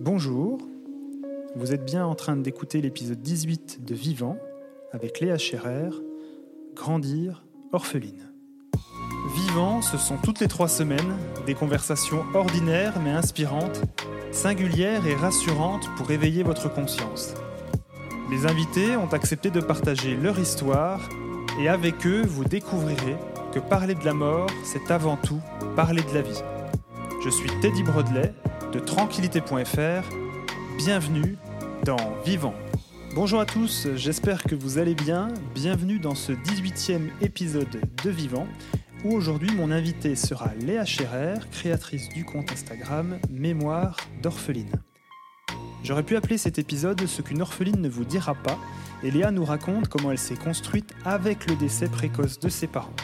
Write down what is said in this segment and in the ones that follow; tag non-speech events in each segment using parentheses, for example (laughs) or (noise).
Bonjour, vous êtes bien en train d'écouter l'épisode 18 de Vivant avec Léa Scherer, Grandir orpheline. Vivant, ce sont toutes les trois semaines des conversations ordinaires mais inspirantes, singulières et rassurantes pour éveiller votre conscience. Les invités ont accepté de partager leur histoire et avec eux, vous découvrirez que parler de la mort, c'est avant tout parler de la vie. Je suis Teddy Brodelet de tranquillité.fr. Bienvenue dans Vivant. Bonjour à tous, j'espère que vous allez bien. Bienvenue dans ce 18e épisode de Vivant où aujourd'hui mon invité sera Léa Scherer, créatrice du compte Instagram Mémoire d'orpheline. J'aurais pu appeler cet épisode Ce qu'une orpheline ne vous dira pas, et Léa nous raconte comment elle s'est construite avec le décès précoce de ses parents.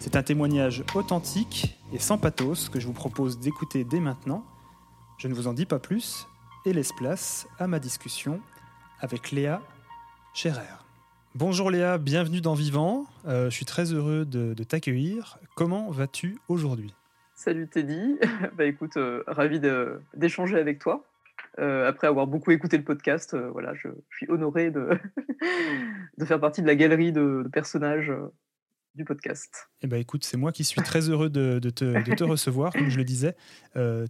C'est un témoignage authentique et sans pathos que je vous propose d'écouter dès maintenant. Je ne vous en dis pas plus et laisse place à ma discussion avec Léa Scherer. Bonjour Léa, bienvenue dans Vivant. Euh, je suis très heureux de, t'accueillir. Comment vas-tu aujourd'hui? Salut Teddy. (laughs) bah écoute, euh, ravi d'échanger avec toi. Euh, après avoir beaucoup écouté le podcast, euh, voilà, je, suis honoré de, (laughs) de, faire partie de la galerie de, personnages euh, du podcast. Eh ben, écoute, c'est moi qui suis très heureux de, te, te, (laughs) recevoir. Comme je le disais,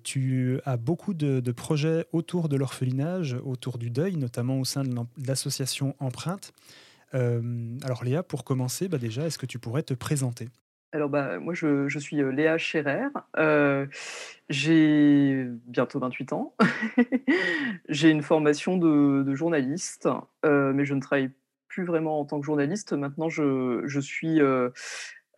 tu as beaucoup de, projets autour de l'orphelinage, autour du deuil, notamment au sein de l'association Empreinte. alors Léa, pour commencer, bah déjà, est-ce que tu pourrais te présenter? Alors bah, moi je, suis Léa Scherer, j'ai bientôt 28 ans, (laughs) j'ai une formation de, journaliste, mais je ne travaille plus vraiment en tant que journaliste. Maintenant je, suis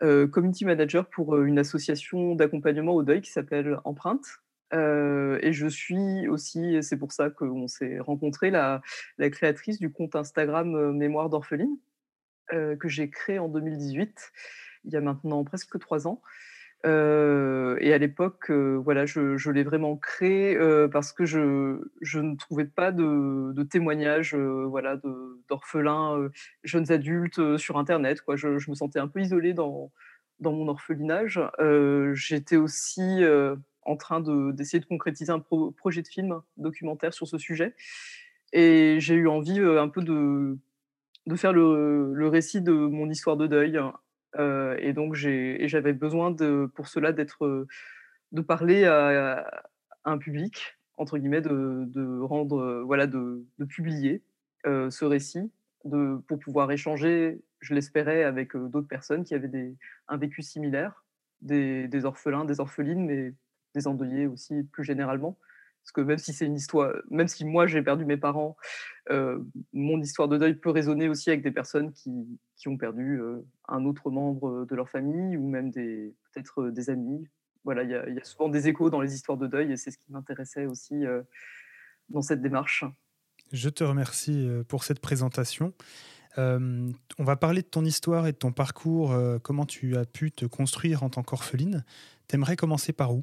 community manager pour une association d'accompagnement au deuil qui s'appelle Empreinte. et je suis aussi, c'est pour ça qu'on s'est rencontrés, la, la, créatrice du compte Instagram Mémoire d'orpheline, que j'ai créé en 2018 il y a maintenant presque trois ans. Et à l'époque, voilà, je, l'ai vraiment créé parce que je, ne trouvais pas de, témoignages voilà, d'orphelins, jeunes adultes sur Internet. Je, me sentais un peu isolée dans, mon orphelinage. J'étais aussi en train d'essayer de, concrétiser un projet de film documentaire sur ce sujet. Et j'ai eu envie un peu de, faire le, le, récit de mon histoire de deuil et donc j'avais besoin de, pour cela d'être, de parler à, un public entre guillemets, de, rendre, voilà, de, publier ce récit, de, pour pouvoir échanger, je l'espérais, avec d'autres personnes qui avaient des, un vécu similaire, des, des orphelins, des orphelines, mais des endeuillés aussi plus généralement. Parce que même si c'est une histoire, même si moi j'ai perdu mes parents, euh, mon histoire de deuil peut résonner aussi avec des personnes qui, qui ont perdu euh, un autre membre de leur famille ou même peut-être euh, des amis. Voilà, il y, a souvent des échos dans les histoires de deuil et c'est ce qui m'intéressait aussi dans cette démarche. Je te remercie pour cette présentation. on va parler de ton histoire et de ton parcours, comment tu as pu te construire en tant qu'orpheline. T'aimerais commencer par où?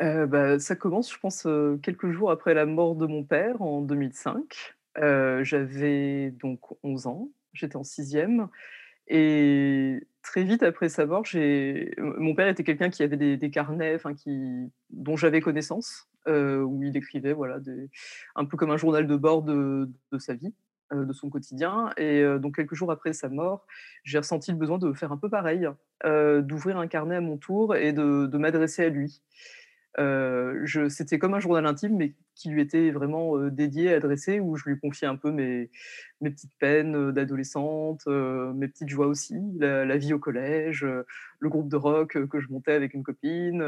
Euh, bah, ça commence, je pense, euh, quelques jours après la mort de mon père en 2005. Euh, j'avais donc 11 ans, j'étais en sixième. Et très vite après sa mort, mon père était quelqu'un qui avait des, carnets dont j'avais connaissance, où il écrivait voilà, un peu comme un journal de bord de, sa vie, de son quotidien. Et donc quelques jours après sa mort, j'ai ressenti le besoin de faire un peu pareil, d'ouvrir un carnet à mon tour et de m'adresser à lui. Euh, c'était comme un journal intime, mais qui lui était vraiment euh, dédié, adressé, où je lui confiais un peu mes, petites peines euh, d'adolescente, mes petites joies aussi, la, vie au collège, le groupe de rock que je montais avec une copine,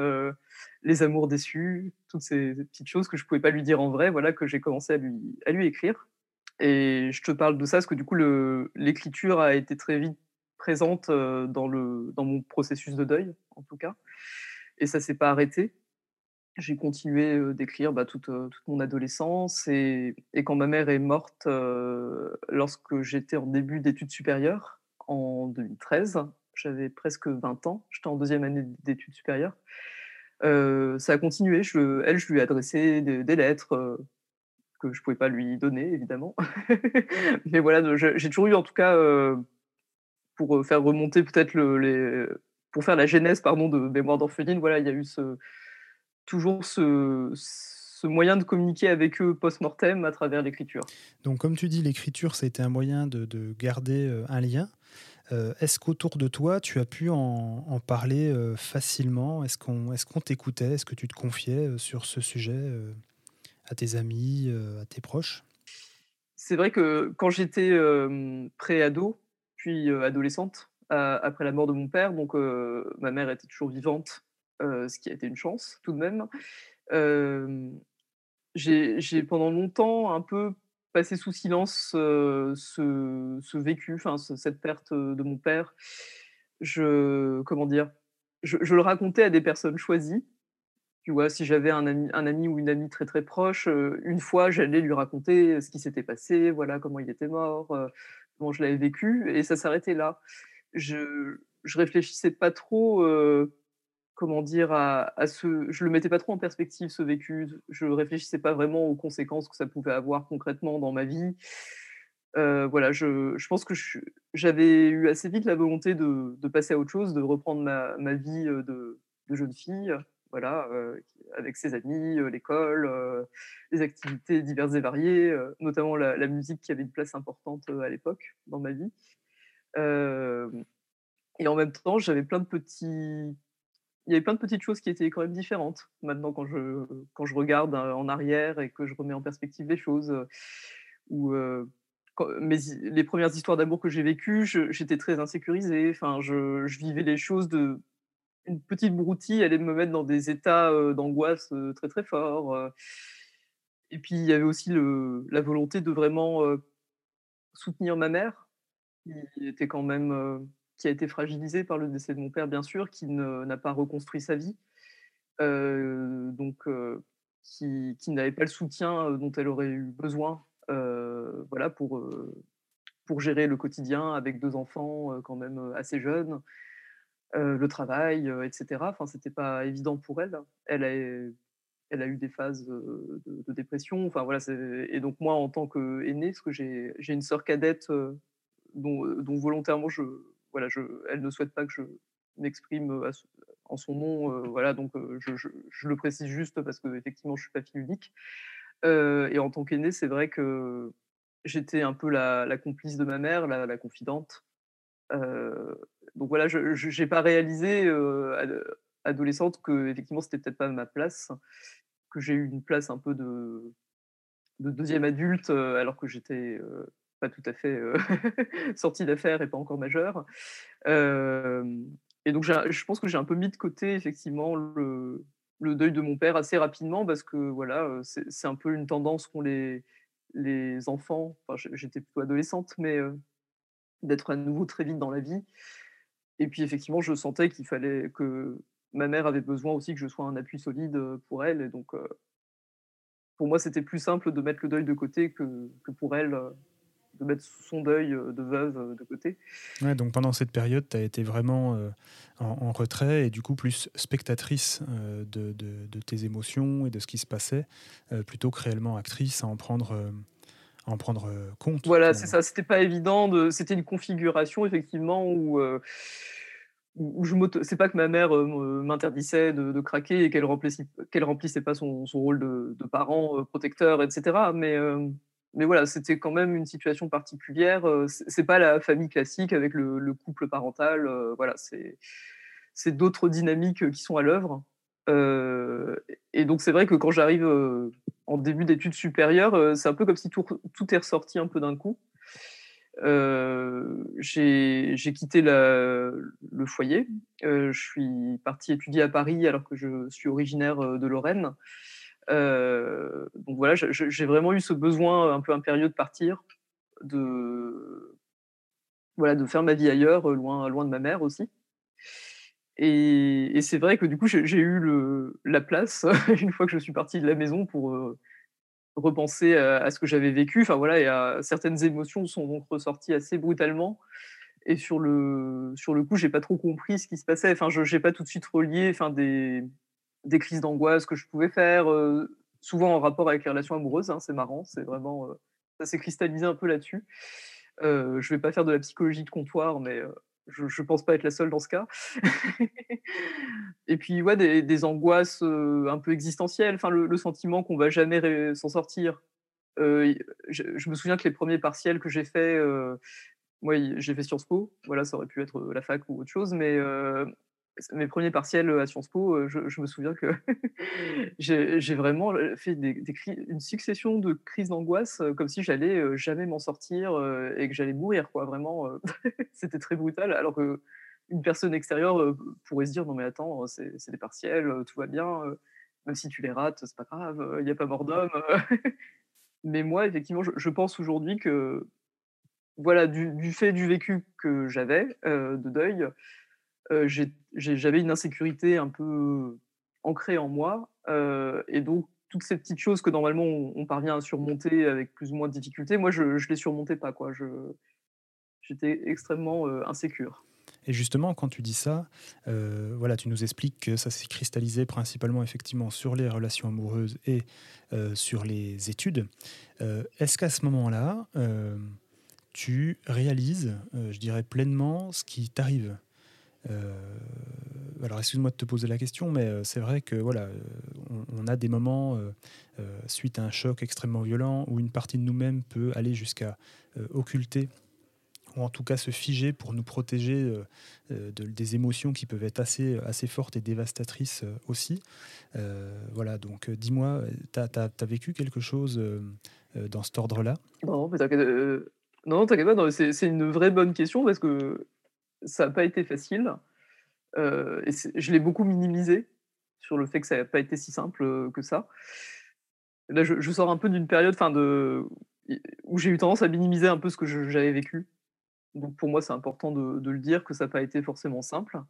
les amours déçus, toutes ces, petites choses que je pouvais pas lui dire en vrai, voilà, que j'ai commencé à lui, écrire. Et je te parle de ça parce que du coup, l'écriture a été très vite présente dans, dans mon processus de deuil, en tout cas. Et ça s'est pas arrêté j'ai continué d'écrire bah, toute, mon adolescence et, quand ma mère est morte lorsque j'étais en début d'études supérieures en 2013, j'avais presque 20 ans, j'étais en deuxième année d'études supérieures. ça a continué, elle, je lui ai adressé des, lettres que je ne pouvais pas lui donner, évidemment. (laughs) Mais voilà, j'ai toujours eu en tout cas, pour faire remonter peut-être le, les, pour faire la genèse pardon, de Mémoire d'orpheline, voilà, il y a eu ce, toujours ce, ce moyen de communiquer avec eux post-mortem à travers l'écriture. Donc, comme tu dis, l'écriture, ça a été un moyen de, garder un lien. Est-ce qu'autour de toi, tu as pu en, parler facilement? Est-ce qu'on est qu'on t'écoutait? Est-ce que tu te confiais sur ce sujet à tes amis, à tes proches? C'est vrai que quand j'étais pré-ado, puis adolescente, après la mort de mon père, donc ma mère était toujours vivante, ce qui a été une chance tout de même. j'ai pendant longtemps un peu passé sous silence ce, ce, vécu, enfin cette perte de mon père. Je comment dire, je, le racontais à des personnes choisies. Tu vois, si j'avais un ami, un ami ou une amie très très proche, une fois j'allais lui raconter ce qui s'était passé, voilà comment il était mort, comment je l'avais vécu, et ça s'arrêtait là. Je je réfléchissais pas trop comment dire, à, ce. Je le mettais pas trop en perspective, ce vécu. Je réfléchissais pas vraiment aux conséquences que ça pouvait avoir concrètement dans ma vie. Euh, voilà, je, je, pense que j'avais eu assez vite la volonté de, de, passer à autre chose, de reprendre ma, ma vie de, de, jeune fille, voilà, euh, avec ses amis, euh, l'école, les activités diverses et variées, notamment la, musique qui avait une place importante à l'époque dans ma vie. et en même temps, j'avais plein de petits il y avait plein de petites choses qui étaient quand même différentes maintenant quand je, quand je regarde en arrière et que je remets en perspective les choses. Ou les premières histoires d'amour que j'ai vécues, j'étais très insécurisée. Enfin, je, je, vivais les choses de une petite broutille allait me mettre dans des états d'angoisse très très forts. Et puis il y avait aussi le, la volonté de vraiment soutenir ma mère, qui était quand même qui a été fragilisé par le décès de mon père, bien sûr, qui n'a pas reconstruit sa vie, euh, donc qui, qui n'avait pas le soutien dont elle aurait eu besoin voilà, pour, pour gérer le quotidien avec deux enfants quand même assez jeunes, le travail, etc. Enfin, c'était pas évident pour elle. Elle a, elle a eu des phases de, dépression. Enfin, voilà, et donc moi, en tant qu'aîné, parce que j'ai une sœur cadette dont volontairement je, voilà, je, elle ne souhaite pas que je m'exprime en son nom, voilà, donc je, je, le précise juste parce que effectivement je suis pas fille unique. et en tant qu'aînée, c'est vrai que j'étais un peu la, complice de ma mère, la, confidente. donc voilà, je n'ai pas réalisé adolescente que effectivement c'était peut-être pas ma place, que j'ai eu une place un peu de deuxième adulte alors que j'étais pas tout à fait (laughs) sorti d'affaires et pas encore majeur. et donc, je pense que j'ai un peu mis de côté, effectivement, le, deuil de mon père assez rapidement parce que voilà, c'est un peu une tendance qu'ont les, les enfants. Enfin, j'étais plutôt adolescente, mais d'être à nouveau très vite dans la vie. Et puis, effectivement, je sentais qu'il fallait que ma mère avait besoin aussi que je sois un appui solide pour elle. Et donc, pour moi, c'était plus simple de mettre le deuil de côté que, que pour elle de mettre son deuil euh, de veuve euh, de côté. Ouais, donc pendant cette période, tu as été vraiment euh, en, retrait et du coup plus spectatrice de, de, tes émotions et de ce qui se passait, plutôt que réellement actrice à en prendre, en prendre compte. Voilà, c'est ça. C'était pas évident. De... C'était une configuration effectivement où. où je c'est pas que ma mère m'interdisait de, craquer et qu'elle remplissait, qu'elle remplissait pas son, son rôle de, de, parent protecteur, etc. Mais mais voilà, c'était quand même une situation particulière. C'est pas la famille classique avec le, couple parental. Voilà, c'est d'autres dynamiques qui sont à l'œuvre. et donc c'est vrai que quand j'arrive en début d'études supérieures, c'est un peu comme si tout, tout est ressorti un peu d'un coup. j'ai quitté le foyer. je suis partie étudier à Paris alors que je suis originaire de Lorraine. Euh, donc voilà, j'ai vraiment eu ce besoin un peu impérieux de partir, de, voilà, de faire ma vie ailleurs, loin, loin de ma mère aussi. Et, c'est vrai que du coup, j'ai eu le, la place, (laughs) une fois que je suis partie de la maison, pour euh, repenser à, ce que j'avais vécu. Enfin voilà, et certaines émotions sont donc ressorties assez brutalement. Et sur le, sur le coup, j'ai pas trop compris ce qui se passait. Enfin, je n'ai pas tout de suite relié enfin, des, des crises d'angoisse que je pouvais faire, souvent en rapport avec les relations amoureuses. Hein, c'est marrant, c'est vraiment ça s'est cristallisé un peu là-dessus. je vais pas faire de la psychologie de comptoir, mais je ne pense pas être la seule dans ce cas. (laughs) et puis, ouais, des, angoisses un peu existentielles, enfin, le, sentiment qu'on va jamais s'en sortir. je, me souviens que les premiers partiels que j'ai faits, moi, j'ai fait Sciences Po, voilà, ça aurait pu être la fac ou autre chose, mais mes premiers partiels à Sciences Po, je, me souviens que (laughs) j'ai vraiment fait des, une succession de crises d'angoisse, comme si j'allais jamais m'en sortir et que j'allais mourir, quoi. Vraiment, (laughs) c'était très brutal. Alors que une personne extérieure pourrait se dire non mais attends, c'est des partiels, tout va bien, même si tu les rates, c'est pas grave, il n'y a pas mort d'homme. (laughs) mais moi, effectivement, je, pense aujourd'hui que voilà, du, du, fait du vécu que j'avais de deuil, j'avais une insécurité un peu ancrée en moi. et donc, toutes ces petites choses que normalement on, parvient à surmonter avec plus ou moins de difficulté, moi, je ne les surmontais pas. J'étais extrêmement insécure. Et justement, quand tu dis ça, voilà, tu nous expliques que ça s'est cristallisé principalement effectivement sur les relations amoureuses et sur les études. Est-ce qu'à ce, moment-là, tu réalises, je dirais pleinement, ce qui t'arrive? euh, alors excuse-moi de te poser la question, mais euh, c'est vrai que voilà, euh, on, a des moments suite à un choc extrêmement violent où une partie de nous-mêmes peut aller jusqu'à occulter ou en tout cas se figer pour nous protéger de, des émotions qui peuvent être assez, assez fortes et dévastatrices aussi. voilà, donc dis-moi, tu as, vécu quelque chose dans cet ordre-là? Non, t'inquiète, pas, c'est une vraie bonne question parce que ça n'a pas été facile. Euh, je l'ai beaucoup minimisé sur le fait que ça n'a pas été si simple euh, que ça. Là, je, sors un peu d'une période de, où j'ai eu tendance à minimiser un peu ce que j'avais vécu. Donc pour moi, c'est important de, le dire que ça n'a pas été forcément simple.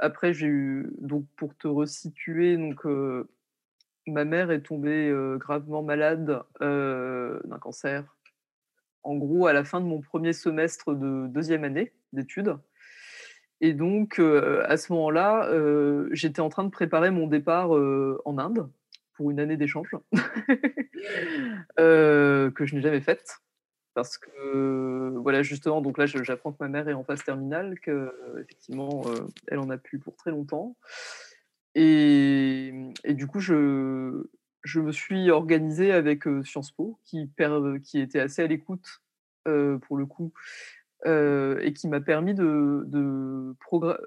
Après, j'ai eu, donc pour te resituer, donc, euh, ma mère est tombée gravement malade d'un cancer. En gros, à la fin de mon premier semestre de deuxième année d'études. Et donc, à ce moment-là, j'étais en train de préparer mon départ en Inde pour une année d'échange (laughs) que je n'ai jamais faite. Parce que, voilà, justement, donc là, j'apprends que ma mère est en phase terminale, qu'effectivement, elle en a pu pour très longtemps. Et du coup, je, je me suis organisé avec Sciences Po, qui, était assez à l'écoute, pour le coup, et qui m'a permis de, de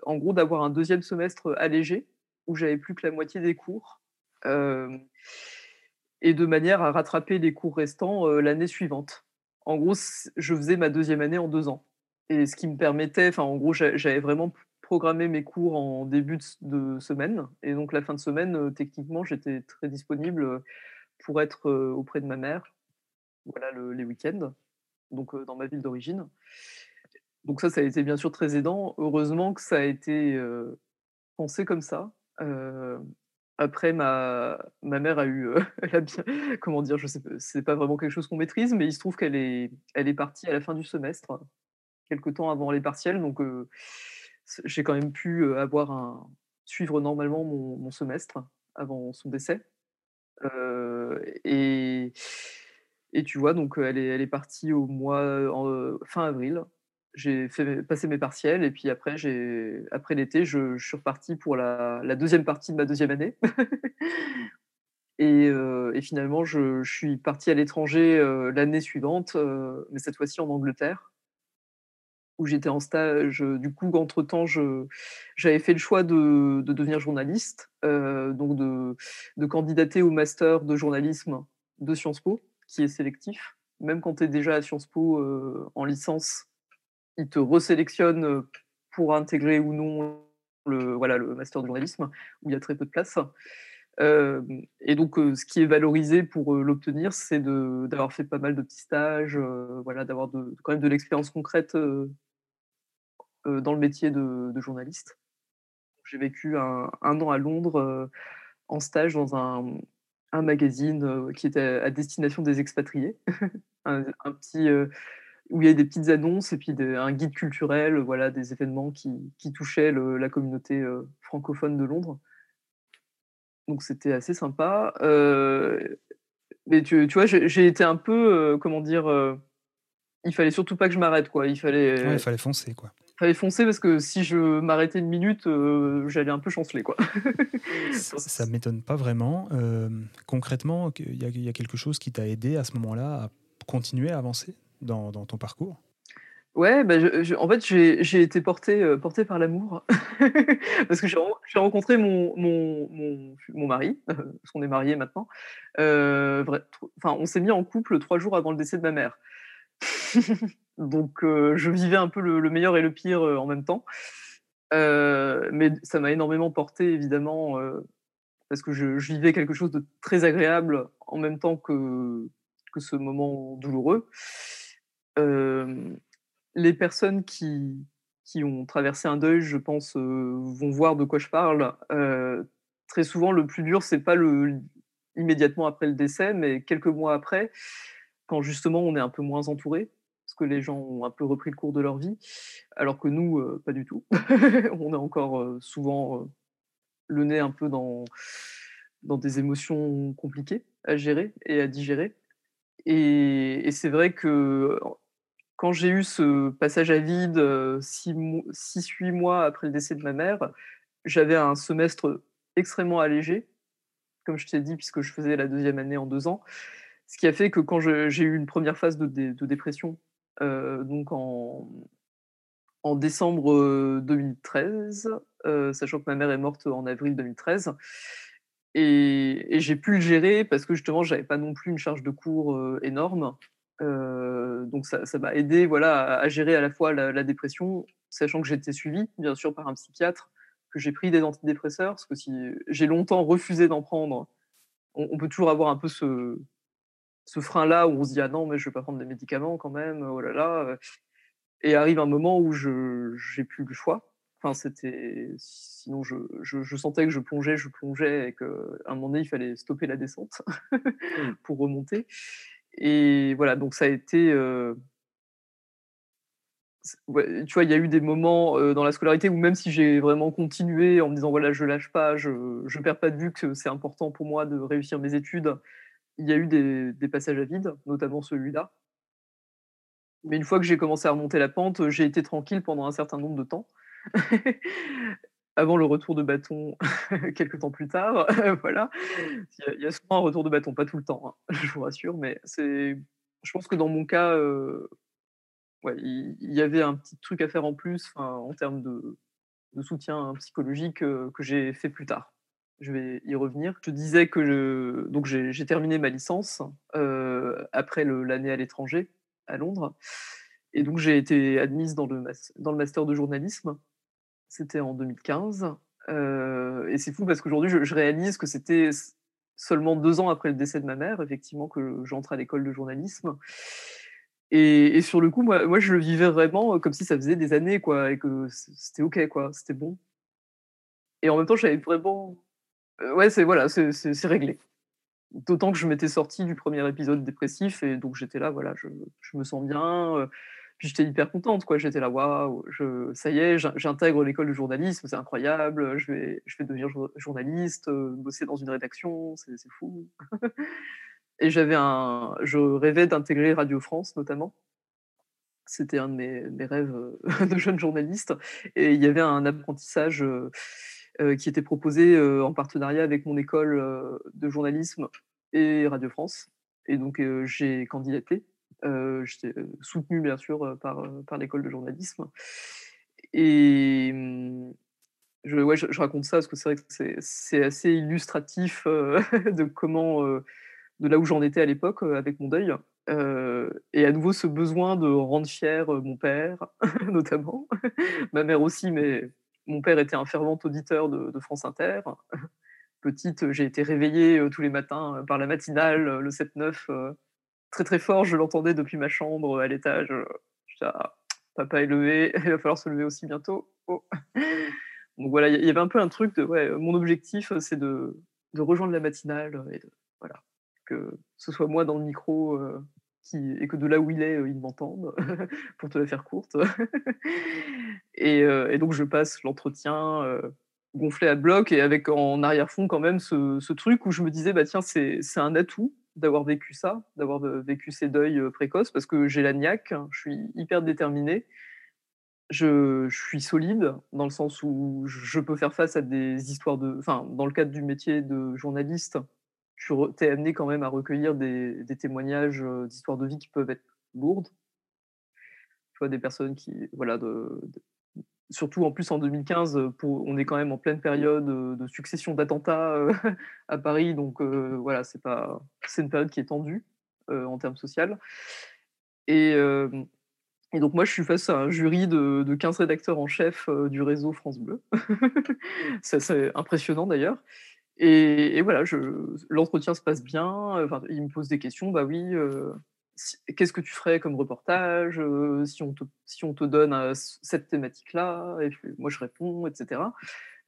en gros d'avoir un deuxième semestre allégé où j'avais plus que la moitié des cours et de manière à rattraper les cours restants l'année suivante. En gros, je faisais ma deuxième année en deux ans et ce qui me permettait, enfin en gros, j'avais vraiment programmé mes cours en début de, semaine et donc la fin de semaine, techniquement, j'étais très disponible pour être auprès de ma mère, voilà les week-ends, donc dans ma ville d'origine. Donc ça, ça a été bien sûr très aidant. Heureusement que ça a été pensé comme ça. après, ma, ma mère a eu, (laughs) comment dire, je sais, c'est pas vraiment quelque chose qu'on maîtrise, mais il se trouve qu'elle est, elle est partie à la fin du semestre, quelques temps avant les partiels, donc j'ai quand même pu suivre normalement mon, semestre avant son décès. et, tu vois, donc elle est, partie au mois fin avril j'ai fait passer mes partiels et puis après, l'été, je, suis reparti pour la, deuxième partie de ma deuxième année. (laughs) et, finalement, je, suis parti à l'étranger l'année suivante, mais cette fois-ci en Angleterre, où j'étais en stage. Du coup, entre-temps, j'avais fait le choix de, de devenir journaliste, donc de, de candidater au master de journalisme de Sciences Po, qui est sélectif. Même quand tu es déjà à Sciences Po en licence, il te resélectionne pour intégrer ou non le, voilà, le master de journalisme, où il y a très peu de place. et donc, ce qui est valorisé pour l'obtenir, c'est d'avoir fait pas mal de petits stages, voilà, d'avoir quand même de l'expérience concrète dans le métier de, journaliste. J'ai vécu un, an à Londres en stage dans un, un magazine qui était à destination des expatriés, (laughs) un, un, petit où il y a des petites annonces et puis un guide culturel, voilà, des événements qui, qui touchaient la communauté euh, francophone de Londres. Donc c'était assez sympa. Euh, mais tu, tu vois, j'ai été un peu, euh, comment dire, il fallait surtout pas que je m'arrête, quoi. Il fallait, il fallait foncer, quoi. Fallait foncer parce que si je m'arrêtais une minute, euh, j'allais un peu chanceler. Quoi. (laughs) ça ne m'étonne pas vraiment. Euh, concrètement, il y, a quelque chose qui t'a aidé à ce moment-là à continuer à avancer dans, ton parcours? Ouais, bah en fait, j'ai été portée euh, par l'amour. (laughs) parce que j'ai rencontré mon, mon, mon, mari, (laughs) parce qu'on est mariés maintenant. enfin, on s'est mis en couple trois jours avant le décès de ma mère. Donc, je vivais un peu le, meilleur et le pire en même temps. mais ça m'a énormément porté, évidemment, parce que je, vivais quelque chose de très agréable en même temps que, ce moment douloureux. les personnes qui, ont traversé un deuil, je pense, vont voir de quoi je parle. très souvent, le plus dur, c'est pas immédiatement après le décès, mais quelques mois après, quand justement on est un peu moins entouré, que les gens ont un peu repris le cours de leur vie, alors que nous, euh, pas du tout. (laughs) on est encore euh, souvent euh, le nez un peu dans, dans des émotions compliquées à gérer et à digérer. Et, c'est vrai que quand j'ai eu ce passage à vide, 6-8 mois après le décès de ma mère, j'avais un semestre extrêmement allégé, comme je t'ai dit, puisque je faisais la deuxième année en deux ans. Ce qui a fait que quand j'ai eu une première phase de, dépression, donc en, décembre 2013, euh, sachant que ma mère est morte en avril 2013, et, j'ai pu le gérer parce que justement, j'avais pas non plus une charge de cours énorme. donc ça m'a aidé voilà, à, gérer à la fois la, dépression, sachant que j'étais suivi, bien sûr, par un psychiatre, que j'ai pris des antidépresseurs, parce que si j'ai longtemps refusé d'en prendre, on, peut toujours avoir un peu ce, ce frein-là où on se dit ah non mais je vais pas prendre des médicaments quand même, oh là là. Et arrive un moment où je j'ai plus le choix. Enfin c'était sinon je, je, sentais que je plongeais, je plongeais et qu'à un moment donné il fallait stopper la descente mmh. (laughs) pour remonter. Et voilà donc ça a été tu vois, il y a eu des moments dans la scolarité où même si j'ai vraiment continué en me disant voilà, je lâche pas, je ne perds pas de vue que c'est important pour moi de réussir mes études, il y a eu des, passages à vide, notamment celui-là. Mais une fois que j'ai commencé à remonter la pente, j'ai été tranquille pendant un certain nombre de temps. (laughs) Avant le retour de bâton, (laughs) quelques temps plus tard, (laughs) voilà. Il y, a, souvent un retour de bâton, pas tout le temps, hein, je vous rassure, mais c'est. Je pense que dans mon cas, euh, il, y, avait un petit truc à faire en plus, en termes de, soutien psychologique euh, que j'ai fait plus tard je vais y revenir. Je disais que donc j'ai terminé ma licence euh, après l'année à l'étranger, à Londres. Et donc j'ai été admise dans le, dans le master de journalisme. C'était en 2015. Euh, et c'est fou parce qu'aujourd'hui, je, réalise que c'était seulement deux ans après le décès de ma mère, effectivement, que j'entre à l'école de journalisme. Et, sur le coup, moi, moi, je le vivais vraiment comme si ça faisait des années, quoi, et que c'était OK, quoi, c'était bon. Et en même temps, j'avais vraiment ouais, c'est voilà, c'est réglé. D'autant que je m'étais sorti du premier épisode dépressif et donc j'étais là, voilà, je, je, me sens bien. puis j'étais hyper contente, quoi. J'étais là, waouh, ça y est, j'intègre l'école de journalisme, c'est incroyable. Je vais, je vais devenir journaliste, bosser dans une rédaction, c'est fou. (laughs) et j'avais un, je rêvais d'intégrer Radio France notamment. C'était un de mes, rêves (laughs) de jeune journaliste. Et il y avait un apprentissage euh, qui était proposé euh, en partenariat avec mon école euh, de journalisme et Radio France. Et donc j'ai candidaté. J'étais soutenu bien sûr par, par l'école de journalisme. Et je, ouais, je, raconte ça parce que c'est vrai que c'est assez illustratif (laughs) de comment, de là où j'en étais à l'époque avec mon deuil. et à nouveau ce besoin de rendre fier mon père, (laughs) notamment, ma mère aussi, mais mon père était un fervent auditeur de, France Inter. (laughs) Petite, j'ai été réveillée euh, tous les matins euh, par la matinale, euh, le 7-9. très très fort, je l'entendais depuis ma chambre à l'étage. Ah, papa est levé, (laughs) il va falloir se lever aussi bientôt. Oh. Donc voilà, il y avait un peu un truc de, mon objectif, c'est de, rejoindre la matinale et voilà, que ce soit moi dans le micro et que de là où il est, ils m'entendent, (laughs) pour te la faire courte. (laughs) et, donc je passe l'entretien gonflé à bloc et avec en arrière-fond quand même ce, truc où je me disais, bah tiens, c'est un atout d'avoir vécu ça, d'avoir vécu ces deuils précoces, parce que j'ai la niaque, je suis hyper déterminée. je, suis solide dans le sens où je peux faire face à des histoires de. Enfin, dans le cadre du métier de journaliste, tu es amené quand même à recueillir des, témoignages euh, d'histoires de vie qui peuvent être lourdes. Tu vois, des personnes qui. Voilà, surtout en plus en 2015, pour, on est quand même en pleine période euh, de succession d'attentats euh, (laughs) à Paris, donc voilà, c'est une période qui est tendue en termes social. Et, et donc moi, je suis face à un jury de, de 15 rédacteurs en chef du réseau France Bleu. (laughs) c'est impressionnant d'ailleurs. Et, voilà, l'entretien se passe bien. Enfin, il me pose des questions. Bah oui, qu'est-ce que tu ferais comme reportage si, on te, si on te donne cette thématique-là moi, je réponds, etc.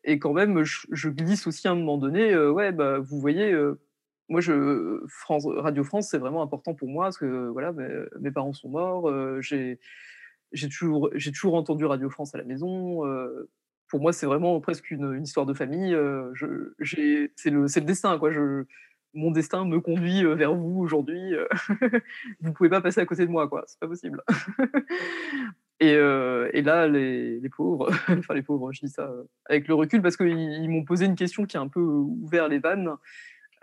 Et quand même, je, glisse aussi à un moment donné. ouais, bah vous voyez moi, France, Radio France, c'est vraiment important pour moi parce que voilà, mes, parents sont morts. Euh, j'ai, toujours, toujours entendu Radio France à la maison. Euh, pour moi, c'est vraiment presque une, histoire de famille. Euh, c'est le, destin, quoi. Mon destin me conduit vers vous aujourd'hui. (laughs) vous pouvez pas passer à côté de moi, quoi. C'est pas possible. (laughs) et, là, les, pauvres, (laughs) enfin les pauvres, je dis ça avec le recul parce qu'ils ils m'ont posé une question qui a un peu ouvert les vannes.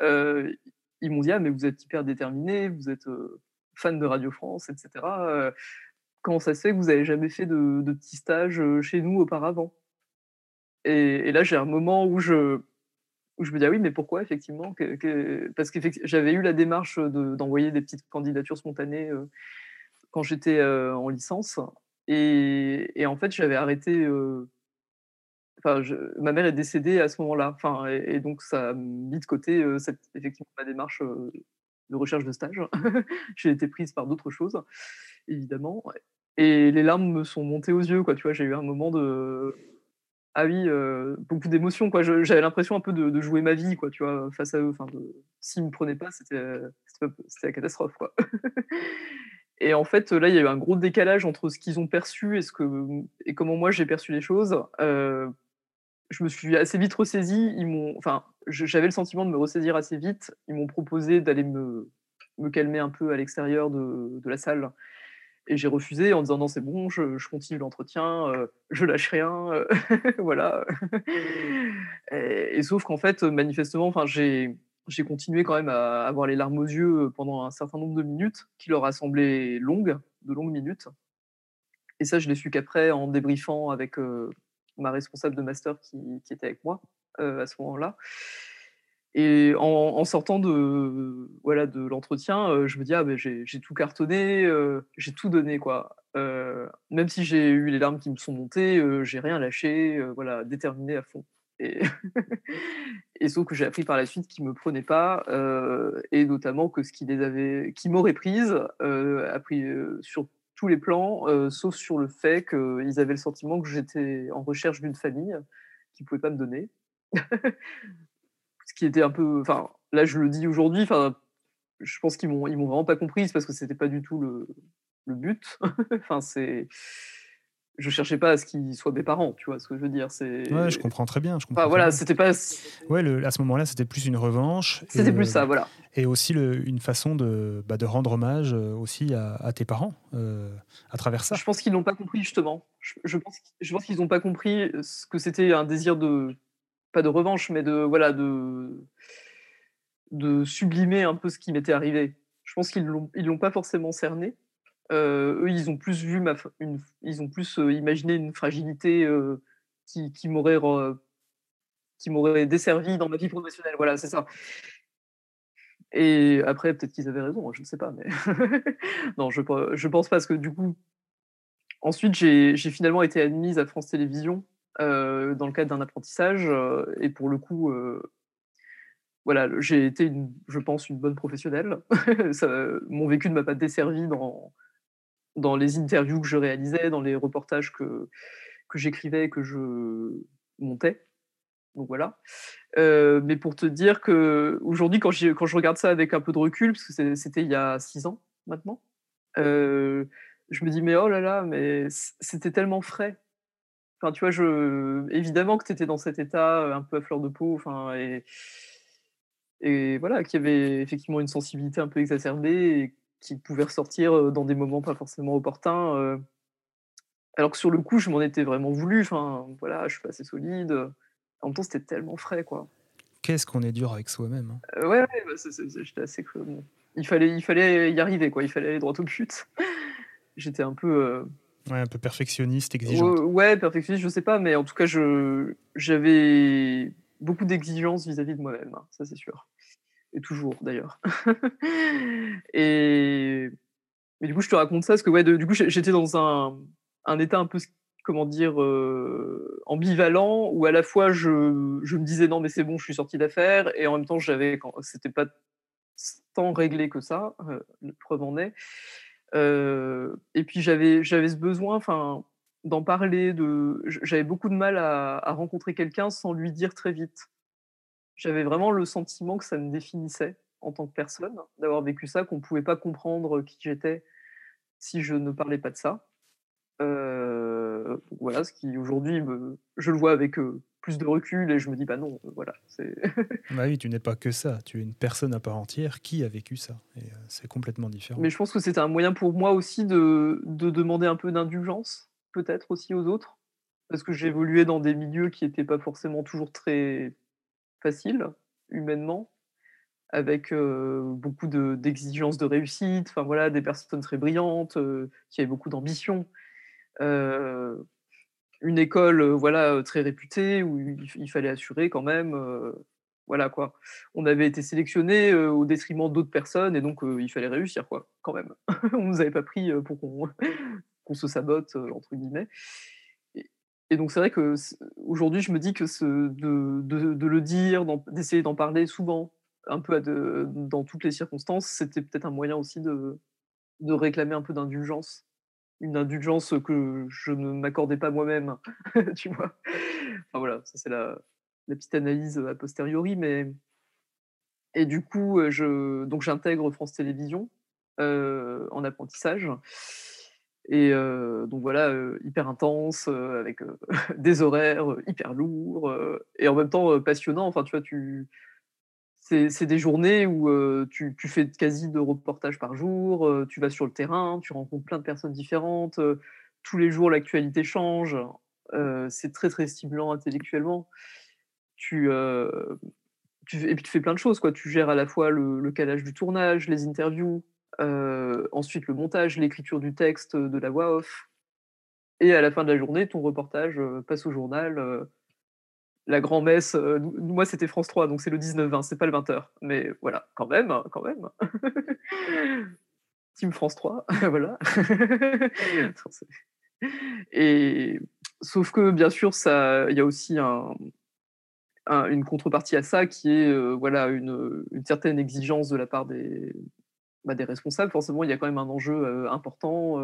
Euh, ils m'ont dit ah mais vous êtes hyper déterminé, vous êtes euh, fan de Radio France, etc. Euh, comment ça se fait que vous n'avez jamais fait de, petits stages chez nous auparavant? Et, là j'ai un moment où je me dis ah oui mais pourquoi effectivement parce que j'avais eu la démarche d'envoyer des petites candidatures spontanées quand j'étais en licence et, en fait j'avais arrêté Enfin, ma mère est décédée à ce moment-là. Et, donc ça a mis de côté effectivement ma démarche de recherche de stage. (laughs) j'ai été prise par d'autres choses, évidemment. Et les larmes me sont montées aux yeux. Tu vois, j'ai eu un moment de ah oui, beaucoup d'émotions. J'avais l'impression un peu de, jouer ma vie, quoi. Tu vois, face à eux. Enfin, de... s'ils me prenaient pas, c'était la catastrophe, quoi. (laughs) Et en fait, là, il y a eu un gros décalage entre ce qu'ils ont perçu et, ce que, et comment moi j'ai perçu les choses. Euh, je me suis assez vite ressaisie. Enfin, j'avais le sentiment de me ressaisir assez vite. Ils m'ont proposé d'aller me, me calmer un peu à l'extérieur de, de, la salle. Et j'ai refusé en disant non, c'est bon, je, je continue l'entretien, euh, je lâche rien, euh, (laughs) voilà. et, sauf qu'en fait, manifestement, enfin, j'ai, j'ai continué quand même à avoir les larmes aux yeux pendant un certain nombre de minutes, qui leur a semblé longues, de longues minutes. Et ça, je l'ai su qu'après, en débriefant avec ma responsable de master qui, était avec moi à ce moment-là. Et en, sortant de voilà de l'entretien, euh, je me dis ah ben j'ai tout cartonné, euh, j'ai tout donné quoi. même si j'ai eu les larmes qui me sont montées, j'ai rien lâché, voilà déterminé à fond. (laughs) Et, sauf que j'ai appris par la suite qu'ils me prenaient pas, et notamment que ce qui les prise, a pris sur tous les plans, euh, sauf sur le fait qu'ils avaient le sentiment que j'étais en recherche d'une famille qu'ils pouvaient pas me donner. (laughs) Qui était un peu. Enfin, là, je le dis aujourd'hui, enfin, je pense qu'ils m'ont, ils m'ont vraiment pas comprise parce que c'était pas du tout le, le but. (laughs) enfin, c'est je cherchais pas à ce qu'ils soient mes parents, tu vois ce que je veux dire. C'est. Ouais, je comprends très bien. Je comprends voilà, c'était pas. Ouais, le, à ce moment-là, c'était plus une revanche. C'était plus ça, voilà. Et aussi le, une façon de, bah, de rendre hommage euh, aussi à, tes parents euh, à travers ça. Je pense qu'ils n'ont pas compris justement. Je, pense, je pense qu'ils n'ont pas compris ce que c'était un désir de pas de revanche, mais de voilà de de sublimer un peu ce qui m'était arrivé. Je pense qu'ils l'ont ils l'ont pas forcément cerné. Euh, eux, ils ont plus vu une, ils ont plus euh, imaginé une fragilité euh, qui, m'aurait qui m'aurait desservi dans ma vie professionnelle. Voilà, c'est ça. Et après, peut-être qu'ils avaient raison, je ne sais pas, mais (laughs) non, je je pense pas parce que du coup, ensuite j'ai finalement été admise à France Télévisions dans le cadre d'un apprentissage et pour le coup voilà, j'ai été, je pense, une bonne professionnelle. (laughs) Mon vécu ne m'a pas desservi dans, dans les interviews que je réalisais, dans les reportages que, que j'écrivais, que je montais. Donc voilà. Euh, mais pour te dire que aujourd'hui, quand, quand je regarde ça avec un peu de recul, parce que c'était il y a six ans maintenant, euh, je me dis mais oh là là, mais c'était tellement frais. Enfin, tu vois, je, évidemment que tu étais dans cet état euh, un peu à fleur de peau, enfin, et, et voilà, qu'il y avait effectivement une sensibilité un peu exacerbée, et qui pouvait ressortir dans des moments pas forcément opportuns. Alors que sur le coup, je m'en étais vraiment voulu. Enfin, voilà, je suis assez solide. En même temps, c'était tellement frais, quoi. Qu'est-ce qu'on est dur avec soi-même. hein. Euh, ouais, ouais, bah, j'étais assez. bon. Il fallait, il fallait y arriver, quoi. Il fallait aller droit au but. (laughs) J'étais un peu. euh, Ouais, un peu perfectionniste, exigeante. Ouais, ouais, perfectionniste, je sais pas, mais en tout cas, je j'avais beaucoup d'exigences vis-à-vis de moi-même, hein, ça c'est sûr. Et toujours d'ailleurs. (laughs) Et mais du coup, je te raconte ça parce que ouais, du coup, j'étais dans un, un état un peu, comment dire, euh, ambivalent où à la fois je, je me disais non mais c'est bon, je suis sorti d'affaires et en même temps j'avais, quand c'était pas tant réglé que ça, euh, preuve en est. Euh, et puis j'avais ce besoin, enfin, d'en parler. De, j'avais beaucoup de mal à, rencontrer quelqu'un sans lui dire très vite. J'avais vraiment le sentiment que ça me définissait en tant que personne, d'avoir vécu ça, qu'on pouvait pas comprendre qui j'étais si je ne parlais pas de ça. Euh, voilà, ce qui aujourd'hui, je le vois avec euh, plus de recul et je me dis bah non, euh, voilà, c'est (laughs) Bah oui, tu n'es pas que ça. Tu es une personne à part entière qui a vécu ça. Et euh, c'est complètement différent. Mais je pense que c'était un moyen pour moi aussi de, de demander un peu d'indulgence, peut-être aussi aux autres, parce que j'évoluais dans des milieux qui n'étaient pas forcément toujours très faciles, humainement, avec euh, beaucoup de- d'exigences de, réussite, enfin voilà, des personnes très brillantes, euh, qui avaient beaucoup d'ambition. Euh, une école voilà, très réputée, où il, fallait assurer quand même. voilà quoi. On avait été sélectionné au détriment d'autres personnes et donc il fallait réussir quoi, quand même. (laughs) on nous avait pas pris pour (laughs) qu'on se sabote entre guillemets. Et, donc c'est vrai que aujourd'hui je me dis que de, le dire, d'essayer d'en parler souvent, un peu dans toutes les circonstances, c'était peut-être un moyen aussi de réclamer un peu d'indulgence. Une indulgence que je ne m'accordais pas moi-même, (laughs) voilà, ça c'est la, petite analyse a posteriori, mais et du coup, euh, donc j'intègre France Télévisions euh, en apprentissage. Et euh, donc voilà, hyper intense, avec (laughs) des horaires hyper lourds, et en même temps passionnant. Enfin, tu vois, tu c'est des journées où euh, tu, fais quasi de reportages par jour, euh, tu vas sur le terrain, tu rencontres plein de personnes différentes, euh, tous les jours l'actualité change, c'est très très stimulant intellectuellement. Tu, et puis tu fais plein de choses, quoi. Tu gères à la fois le, calage du tournage, les interviews, ensuite le montage, l'écriture du texte, de la voix off. Et à la fin de la journée, ton reportage passe au journal. La grand-messe, euh, moi c'était France 3, donc c'est le 19-20, c'est pas le 20h. Mais voilà, quand même, hein, quand même. (laughs) Team France 3, (laughs) voilà. (laughs) Et sauf que bien sûr, ça, il y a aussi un, un- une contrepartie à ça qui est euh, voilà une, une certaine exigence de la part des, bah, des responsables. Forcément, il y a quand même un enjeu euh, important.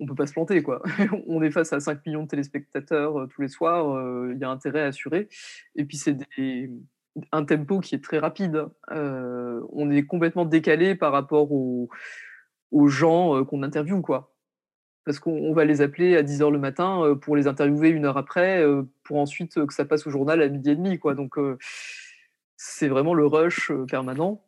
On peut pas se planter quoi. (laughs) on est face à 5 millions de téléspectateurs euh, tous les soirs. euh, Il y a intérêt à assurer. Et puis c'est un tempo qui est très rapide. Euh, on est complètement décalé par rapport aux, gens qu'on interviewe quoi parce qu'on on va les appeler à 10h le matin pour les interviewer une heure après, pour ensuite que ça passe au journal à midi et demi. Quoi. Donc, c'est vraiment le rush permanent.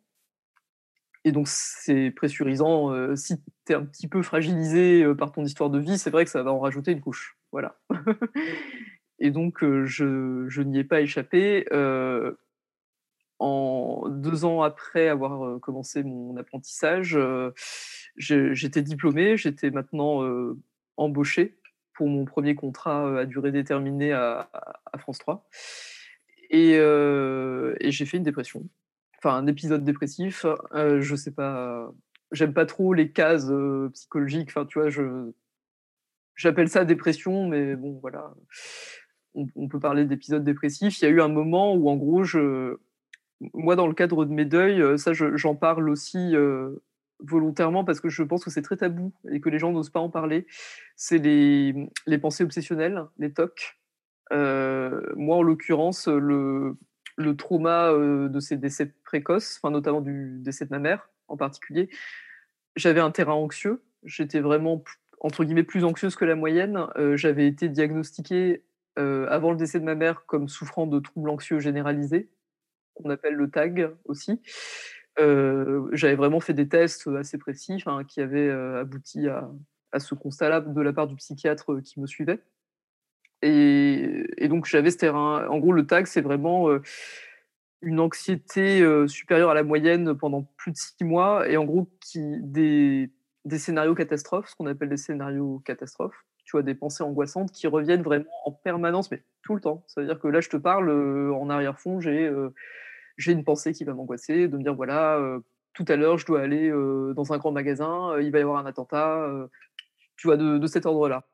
Et donc, c'est pressurisant. euh, si tu es un petit peu fragilisé euh, par ton histoire de vie, c'est vrai que ça va en rajouter une couche. Voilà. (laughs) et donc, euh, je, je n'y ai pas échappé. En deux ans après avoir commencé mon apprentissage, j'étais diplômé, j'étais maintenant embauché pour mon premier contrat à durée déterminée à, France 3. Et, euh, et j'ai fait une dépression, enfin un épisode dépressif. Euh, je sais pas, j'aime pas trop les cases euh, psychologiques. Enfin, tu vois, je j'appelle ça dépression, mais bon, voilà. On, peut parler d'épisode dépressif. Il y a eu un moment où, en gros, je, moi, dans le cadre de mes deuils, euh, ça, je- j'en parle aussi euh, volontairement parce que je pense que c'est très tabou et que les gens n'osent pas en parler. C'est les, les pensées obsessionnelles, les TOC. Euh, moi, en l'occurrence, le, le trauma de ces décès précoces, enfin, notamment du décès de ma mère en particulier, j'avais un terrain anxieux. J'étais vraiment, entre guillemets, plus anxieuse que la moyenne. Euh, j'avais été diagnostiquée euh, avant le décès de ma mère comme souffrant de troubles anxieux généralisés qu'on appelle le TAG aussi. Euh, J'avais vraiment fait des tests assez précis enfin, qui avaient abouti à, à ce constat-là de la part du psychiatre qui me suivait. Et, donc, j'avais ce terrain. En gros, le tag, c'est vraiment une anxiété supérieure à la moyenne pendant plus de six mois. Et en gros, qui, des, des scénarios catastrophes, ce qu'on appelle des scénarios catastrophes, tu vois, des pensées angoissantes qui reviennent vraiment en permanence, mais tout le temps. C'est-à-dire que là, je te parle, en arrière-fond, j'ai j'ai une pensée qui va m'angoisser, de me dire, voilà, tout à l'heure, je dois aller dans un grand magasin, il va y avoir un attentat, tu vois, de, de cet ordre-là.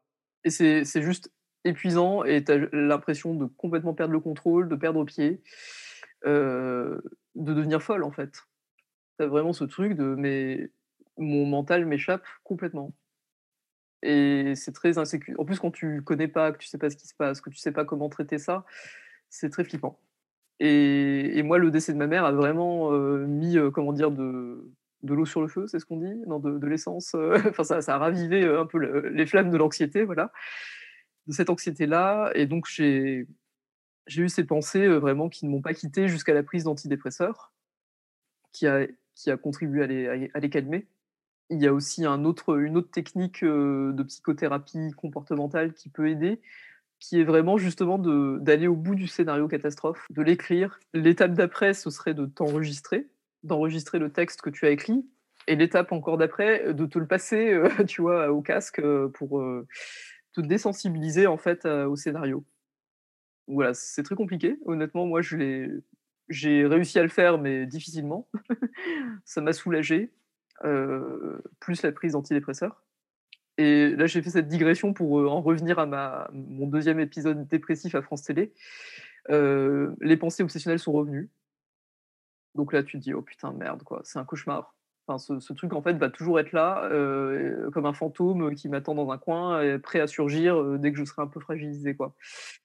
Et c'est juste épuisant et tu as l'impression de complètement perdre le contrôle, de perdre pied, de devenir folle, en fait. As vraiment ce truc de, mais mon mental m'échappe complètement. Et c'est très insécure. En plus, quand tu connais pas, que tu sais pas ce qui se passe, que tu sais pas comment traiter ça, c'est très flippant. Et, moi, le décès de ma mère a vraiment mis, comment dire, de, de l'eau sur le feu, c'est ce qu'on dit Non, de, l'essence. (laughs) enfin, ça, ça, a ravivé un peu les flammes de l'anxiété, voilà. De cette anxiété-là. Et donc, j'ai eu ces pensées vraiment qui ne m'ont pas quitté jusqu'à la prise d'antidépresseurs, qui a, qui a contribué à les, à les calmer. Il y a aussi un autre, une autre technique de psychothérapie comportementale qui peut aider, qui est vraiment justement d'aller au bout du scénario catastrophe, de l'écrire. L'étape d'après, ce serait de t'enregistrer, d'enregistrer le texte que tu as écrit, et l'étape encore d'après, de te le passer, euh, (laughs) tu vois, au casque euh, pour euh, te désensibiliser en fait au scénario. Voilà, c'est très compliqué. Honnêtement, moi, j'ai réussi à le faire, mais difficilement. (laughs) Ça m'a soulagé, plus la prise d'antidépresseurs. Et là, j'ai fait cette digression pour en revenir à ma, mon deuxième épisode dépressif à France Télé. les pensées obsessionnelles sont revenues. Donc là, tu te dis, oh putain, merde, quoi, c'est un cauchemar. Enfin, ce, truc, en fait, va toujours être là, comme un fantôme qui m'attend dans un coin, prêt à surgir dès que je serai un peu fragilisé, quoi.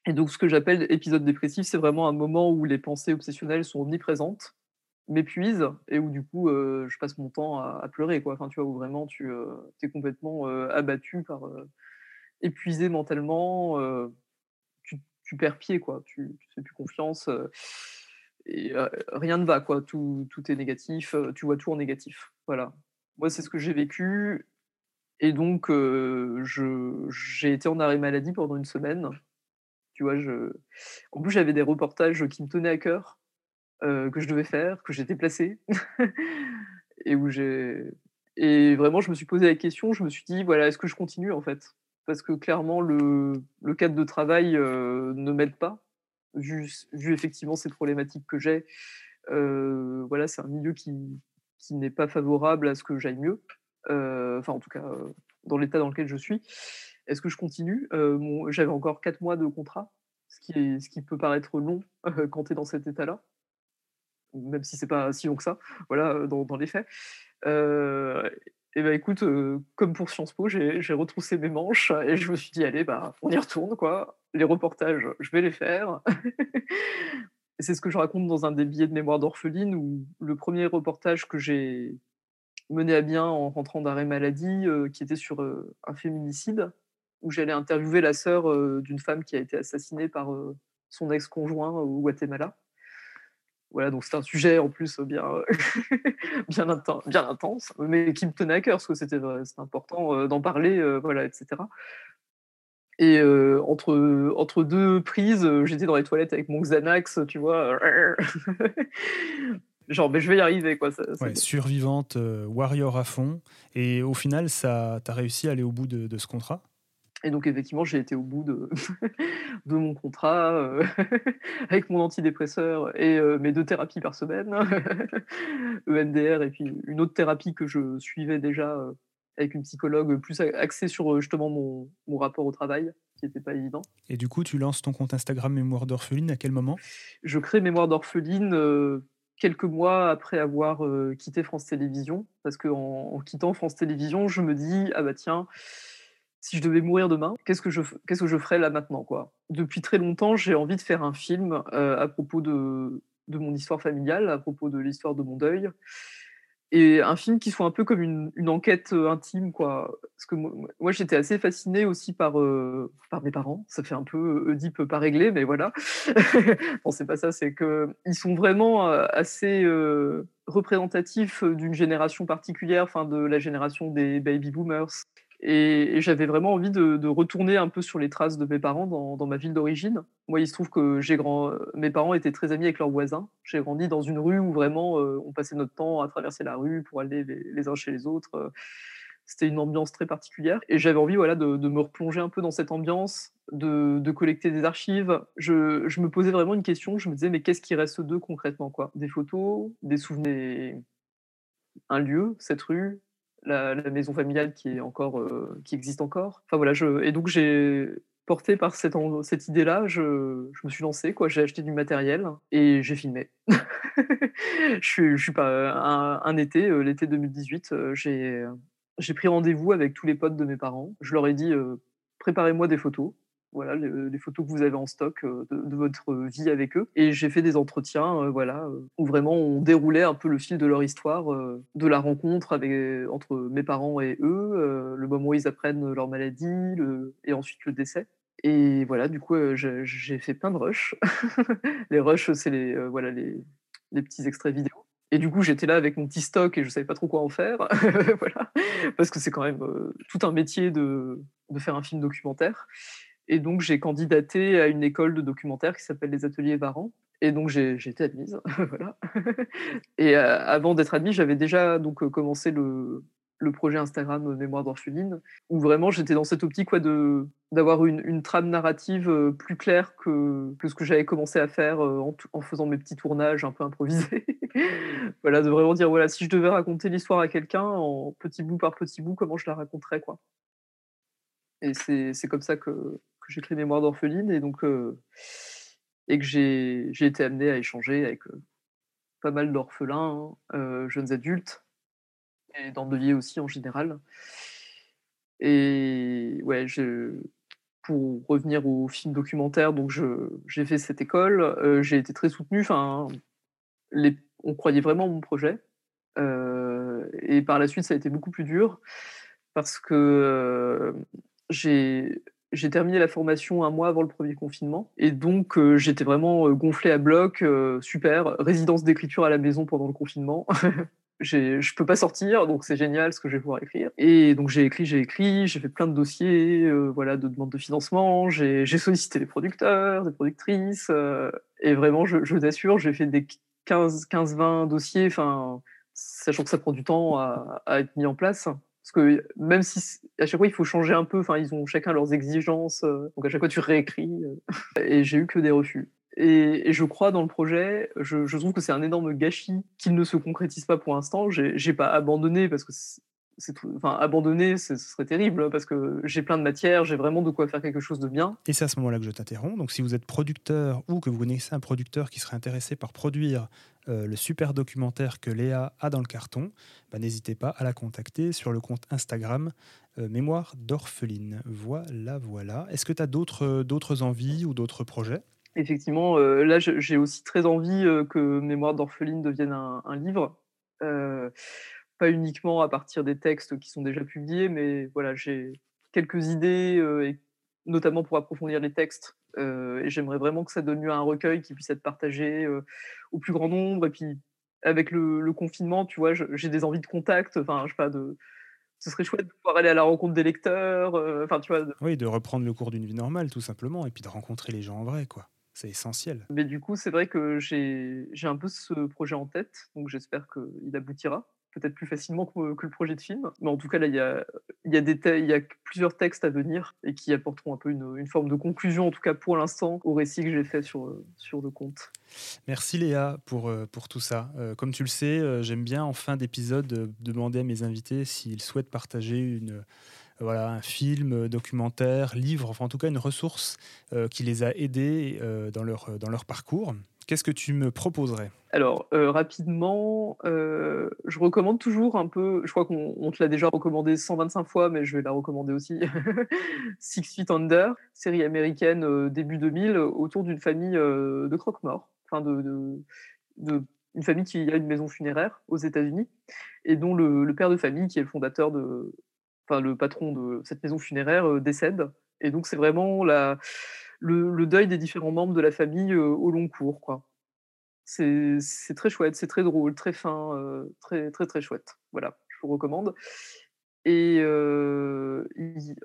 Et donc, ce que j'appelle épisode dépressif, c'est vraiment un moment où les pensées obsessionnelles sont omniprésentes m'épuise et où du coup je passe mon temps à, pleurer quoi enfin tu vois où vraiment tu es complètement abattu par épuisé mentalement tu, perds pied quoi tu, tu fais plus confiance et rien ne va quoi. Tout, tout est négatif tu vois tout en négatif voilà. Moi c'est ce que j'ai vécu et donc je j'ai été en arrêt maladie pendant une semaine. Tu vois en plus j'avais des reportages qui me tenaient à cœur que je devais faire, que j'étais placé, (laughs) et où j'ai et vraiment je me suis posé la question, je me suis dit voilà est-ce que je continue en fait? Parce que clairement le, le cadre de travail ne m'aide pas vu, effectivement ces problématiques que j'ai. voilà c'est un milieu qui, qui n'est pas favorable à ce que j'aille mieux, enfin en tout cas dans l'état dans lequel je suis. Est-ce que je continue? J'avais encore quatre mois de contrat, ce qui, ce qui peut paraître long quand tu es dans cet état-là même si c'est pas si long que ça, voilà, dans, les faits. et ben écoute, comme pour Sciences Po, j'ai retroussé mes manches et je me suis dit, allez, bah, on y retourne, quoi. Les reportages, je vais les faire. (laughs) c'est ce que je raconte dans un des billets de mémoire d'orpheline, où le premier reportage que j'ai mené à bien en rentrant d'arrêt maladie, qui était sur un féminicide, où j'allais interviewer la sœur d'une femme qui a été assassinée par son ex-conjoint au Guatemala. Voilà, donc c'est un sujet en plus bien, (laughs) bien intense, mais qui me tenait à cœur parce que c'était important d'en parler, voilà, etc. Et entre, entre deux prises, j'étais dans les toilettes avec mon Xanax, tu vois. (laughs) Genre, mais je vais y arriver, quoi. survivante, warrior à fond. Et au final, ça, as réussi à aller au bout de ce contrat? Et donc, effectivement, j'ai été au bout de, (laughs) de mon contrat euh, (laughs) avec mon antidépresseur et euh, mes deux thérapies par semaine, EMDR et puis une autre thérapie que je suivais déjà avec une psychologue plus axée sur justement mon, mon rapport au travail, qui n'était pas évident. Et du coup, tu lances ton compte Instagram Mémoire d'orpheline à quel moment? Je crée Mémoire d'orpheline quelques mois après avoir quitté France Télévisions, parce qu'en en quittant France Télévisions, je me dis, ah bah tiens, si je devais mourir demain, qu'est-ce que je, qu'est-ce que je ferais là maintenant quoi? Depuis très longtemps, j'ai envie de faire un film euh, à propos de, de mon histoire familiale, à propos de l'histoire de mon deuil, et un film qui soit un peu comme une, enquête euh, intime quoi. Parce que moi, j'étais assez fascinée aussi par euh, par mes parents. Ça fait un peu Oedipe pas réglé, mais voilà. (laughs) non, c'est pas ça. C'est que ils sont vraiment assez représentatifs d'une génération particulière, enfin de la génération des baby boomers Et, j'avais vraiment envie de, retourner un peu sur les traces de mes parents dans, ma ville d'origine. Moi, il se trouve que j'ai grand... mes parents étaient très amis avec leurs voisins. J'ai grandi dans une rue où vraiment on passait notre temps à traverser la rue pour aller les, uns chez les autres. C'était une ambiance très particulière. Et j'avais envie voilà, de, me replonger un peu dans cette ambiance, de, collecter des archives. Je, je, me posais vraiment une question. Je me disais, mais qu'est-ce qui reste d'eux concrètement quoi? Des photos, des souvenirs, un lieu, cette rue, la, maison familiale qui, est encore, euh, qui existe encore. Enfin voilà, je, et donc j'ai porté par cette, cette idée-là, je, je, me suis lancé, quoi. J'ai acheté du matériel et j'ai filmé. (laughs) je, je, suis pas un, été, euh, l'été 2018, euh, j'ai j'ai pris rendez-vous avec tous les potes de mes parents. Je leur ai dit préparez-moi des photos voilà, les, photos que vous avez en stock euh, de, votre vie avec eux. Et j'ai fait des entretiens, euh, voilà, euh, où vraiment on déroulait un peu le fil de leur histoire, de la rencontre avec, entre mes parents et eux, le moment où ils apprennent leur maladie, et ensuite le décès. Et voilà, du coup, j'ai fait plein de rushs. (laughs) les rushs, c'est les, voilà, les, petits extraits vidéo. Et du coup, j'étais là avec mon petit stock et je savais pas trop quoi en faire, (laughs) voilà, parce que c'est quand même tout un métier de, de, faire un film documentaire. Et donc, j'ai candidaté à une école de documentaire qui s'appelle les Ateliers Varan. Et donc, j'ai été admise. (laughs) voilà. Et euh, avant d'être admise, j'avais déjà donc, euh, commencé le, projet Instagram Mémoire d'orpheline, où vraiment j'étais dans cette optique quoi, d'avoir une, trame narrative euh, plus claire que, que ce que j'avais commencé à faire en, en, faisant mes petits tournages un peu improvisés. (laughs) voilà, de vraiment dire voilà, si je devais raconter l'histoire à quelqu'un en petit bout par petit bout, comment je la raconterais. Quoi. Et c'est comme ça que, que créé Mémoire d'orpheline et donc et que j'ai été amené à échanger avec pas mal d'orphelins, hein, jeunes adultes et d'endeuillés aussi en général. Et ouais, pour revenir au film documentaire, donc j'ai fait cette école, j'ai été très soutenu. Enfin, on croyait vraiment mon projet. et par la suite, ça a été beaucoup plus dur parce que j'ai j'ai terminé la formation un mois avant le premier confinement. Et donc, euh, j'étais vraiment euh, gonflé à bloc. Euh, super. Résidence d'écriture à la maison pendant le confinement. (laughs) je peux pas sortir, donc c'est génial ce que je vais pouvoir écrire. Et donc, j'ai écrit, j'ai écrit, j'ai fait plein de dossiers, voilà, de demandes de financement. J'ai sollicité des producteurs, des productrices. et vraiment, je, vous assure, j'ai fait des 15-20 dossiers, enfin, sachant que ça prend du temps à être mis en place. Parce que même si à chaque fois il faut changer un peu, enfin ils ont chacun leurs exigences, euh, donc à chaque fois tu réécris. Euh, (laughs) et j'ai eu que des refus. Et, je crois dans le projet, je, je trouve que c'est un énorme gâchis qu'il ne se concrétise pas pour l'instant. J'ai pas abandonné parce que enfin abandonner ce serait terrible parce que j'ai plein de matière j'ai vraiment de quoi faire quelque chose de bien. Et c'est à ce moment-là que je t'interromps. Donc si vous êtes producteur ou que vous connaissez un producteur qui serait intéressé par produire euh, le super documentaire que Léa a dans le carton bah, n'hésitez pas à la contacter sur le compte Instagram euh, Mémoire d'orpheline. Voilà voilà. Est-ce que tu as d'autres d'autres envies ou d'autres projets? Effectivement euh, là j'ai aussi très envie que Mémoire d'orpheline devienne un, un livre pas uniquement à partir des textes qui sont déjà publiés, mais voilà, j'ai quelques idées, et notamment pour approfondir les textes. et j'aimerais vraiment que ça donne lieu à un recueil qui puisse être partagé au plus grand nombre. Et puis, avec le, confinement, tu vois, j'ai des envies de contact. Enfin, je sais pas, de, ce serait chouette de pouvoir aller à la rencontre des lecteurs. Enfin, tu vois. Oui, de reprendre le cours d'une vie normale, tout simplement, et puis de rencontrer les gens en vrai, quoi. C'est essentiel. Mais du coup, c'est vrai que j'ai un peu ce projet en tête, donc j'espère qu'il aboutira peut-être plus facilement que, le projet de film. Mais en tout cas, là, il y a, plusieurs textes à venir et qui apporteront un peu une, forme de conclusion, en tout cas pour l'instant, au récit que j'ai fait sur, sur le compte. Merci Léa pour, euh, tout ça. Euh, comme tu le sais, euh, j'aime bien en fin d'épisode demander à mes invités s'ils souhaitent partager un film, documentaire, livre, enfin en tout cas une ressource qui les a aidés dans leur parcours. Qu'est-ce que tu me proposerais? Alors, euh, rapidement, euh, je recommande toujours un peu, je crois qu'on te l'a déjà recommandé 125 fois, mais je vais la recommander aussi, (laughs) Six Feet Under, série américaine euh, début 2000, autour d'une famille de croque-morts, enfin de, une famille qui a une maison funéraire aux États-Unis, et dont le, père de famille, qui est le fondateur de, enfin le patron de cette maison funéraire, décède. Et donc c'est vraiment la le, deuil des différents membres de la famille au long cours. Quoi. C'est, très chouette, c'est très drôle, très fin, très, très, très chouette. Voilà, je vous recommande. Et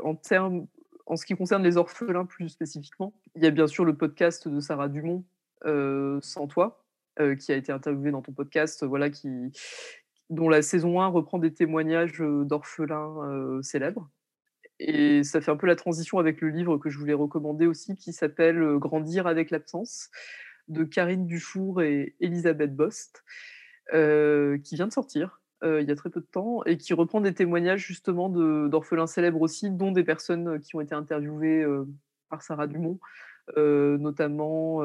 en termes en ce qui concerne les orphelins plus spécifiquement, il y a bien sûr le podcast de Sarah Dumont, Sans toi, qui a été interviewé dans ton podcast, voilà, qui, dont la saison 1 reprend des témoignages d'orphelins célèbres. Et ça fait un peu la transition avec le livre que je voulais recommander aussi, qui s'appelle Grandir avec l'absence, de Karine Dufour et Elisabeth Bost, qui vient de sortir il y a très peu de temps, et qui reprend des témoignages justement d'orphelins célèbres aussi, dont des personnes qui ont été interviewées par Sarah Dumont, notamment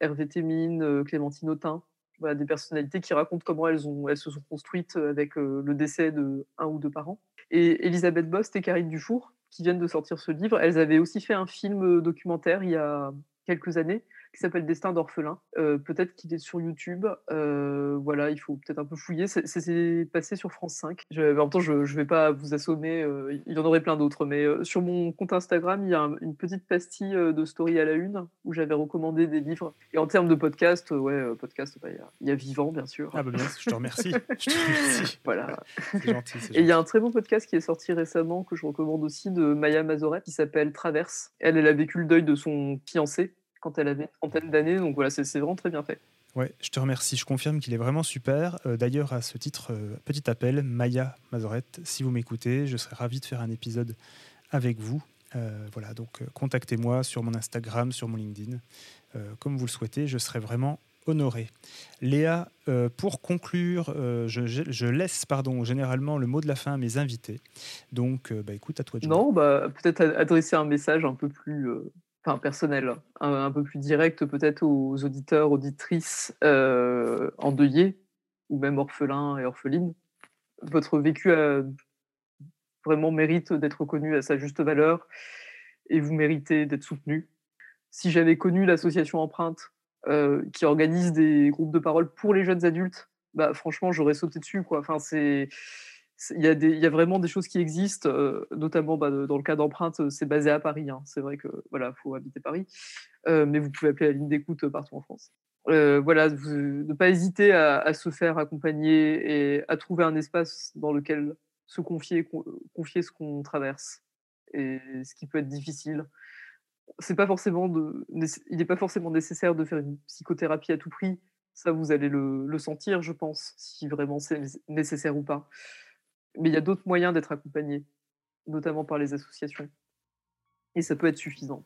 Hervé Témine, Clémentine Autain, voilà, des personnalités qui racontent comment elles, se sont construites avec le décès de un ou deux parents. Et Elisabeth Bost et Karine Dufour, qui viennent de sortir ce livre, elles avaient aussi fait un film documentaire il y a quelques années qui s'appelle Destin d'orphelin. Euh, peut-être qu'il est sur YouTube. Euh, voilà, il faut peut-être un peu fouiller. C'est passé sur France 5. Je, en même temps, je ne vais pas vous assommer. Euh, il y en aurait plein d'autres. Mais sur mon compte Instagram, il y a une petite pastille de story à la une où j'avais recommandé des livres. Et en termes de podcast, ouais, podcast, bah, il y, a Vivant, bien sûr. Ah bah bien, je te remercie. (laughs) je te remercie. voilà. C'est gentil, Et il y a un très bon podcast qui est sorti récemment que je recommande aussi de Maya Mazoret qui s'appelle Traverse. Elle, elle a vécu le deuil de son fiancé quand elle avait une trentaine d'années. Donc voilà, c'est vraiment très bien fait. Ouais, je te remercie. Je confirme qu'il est vraiment super. Euh, d'ailleurs, à ce titre, euh, petit appel, Maya Mazorette, si vous m'écoutez, je serais ravi de faire un épisode avec vous. Euh, voilà, donc contactez-moi sur mon Instagram, sur mon LinkedIn, comme vous le souhaitez. Je serai vraiment honoré. Léa, pour conclure, je, je, laisse pardon généralement le mot de la fin à mes invités. Donc, bah, écoute, à toi. De non, bah, peut-être adresser un message un peu plus enfin personnel, un, peu plus direct peut-être aux auditeurs, auditrices euh, endeuillés ou même orphelins et orphelines. Votre vécu vraiment mérite d'être reconnu à sa juste valeur et vous méritez d'être soutenu. Si j'avais connu l'association Empreinte euh, qui organise des groupes de parole pour les jeunes adultes, bah, franchement, j'aurais sauté dessus. Quoi. Enfin, c'est il y, a vraiment des choses qui existent, euh, notamment bah, dans le cas d'empreinte, euh, c'est basé à Paris. Hein. C'est vrai que voilà, faut habiter Paris, euh, mais vous pouvez appeler la ligne d'écoute partout en France. voilà, ne pas hésiter à, se faire accompagner et à trouver un espace dans lequel se confier, confier ce qu'on traverse et ce qui peut être difficile. Il n'est pas forcément nécessaire de faire une psychothérapie à tout prix. Ça, vous allez le, le sentir, je pense, si vraiment c'est nécessaire ou pas. Mais il y a d'autres moyens d'être accompagné, notamment par les associations. Et ça peut être suffisant.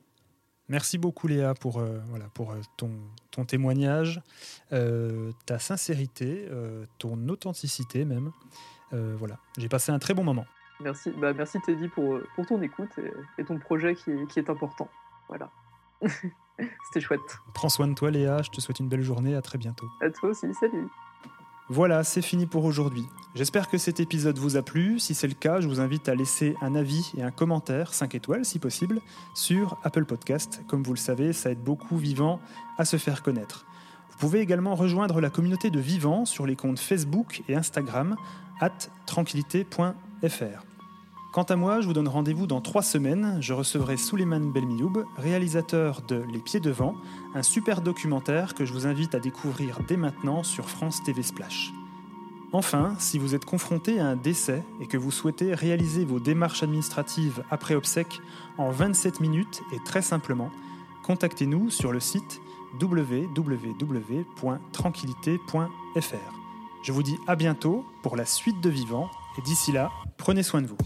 Merci beaucoup Léa pour, euh, voilà, pour euh, ton, ton, témoignage, euh, ta sincérité, ton authenticité même. voilà, j'ai passé un très bon moment. Merci, bah, merci Teddy pour, pour ton écoute et, et ton projet qui est, qui est important. Voilà. (laughs) C'était chouette. Prends soin de toi Léa, je te souhaite une belle journée, à très bientôt. À toi aussi, salut. Voilà, c'est fini pour aujourd'hui. J'espère que cet épisode vous a plu. Si c'est le cas, je vous invite à laisser un avis et un commentaire, 5 étoiles si possible, sur Apple Podcast. Comme vous le savez, ça aide beaucoup Vivant à se faire connaître. Vous pouvez également rejoindre la communauté de Vivant sur les comptes Facebook et Instagram, at tranquillité.fr. Quant à moi, je vous donne rendez-vous dans trois semaines. Je recevrai Souleymane Belmioub, réalisateur de Les Pieds Devant, un super documentaire que je vous invite à découvrir dès maintenant sur France TV Splash. Enfin, si vous êtes confronté à un décès et que vous souhaitez réaliser vos démarches administratives après obsèques en 27 minutes et très simplement, contactez-nous sur le site www.tranquillité.fr. Je vous dis à bientôt pour la suite de Vivant et d'ici là, prenez soin de vous.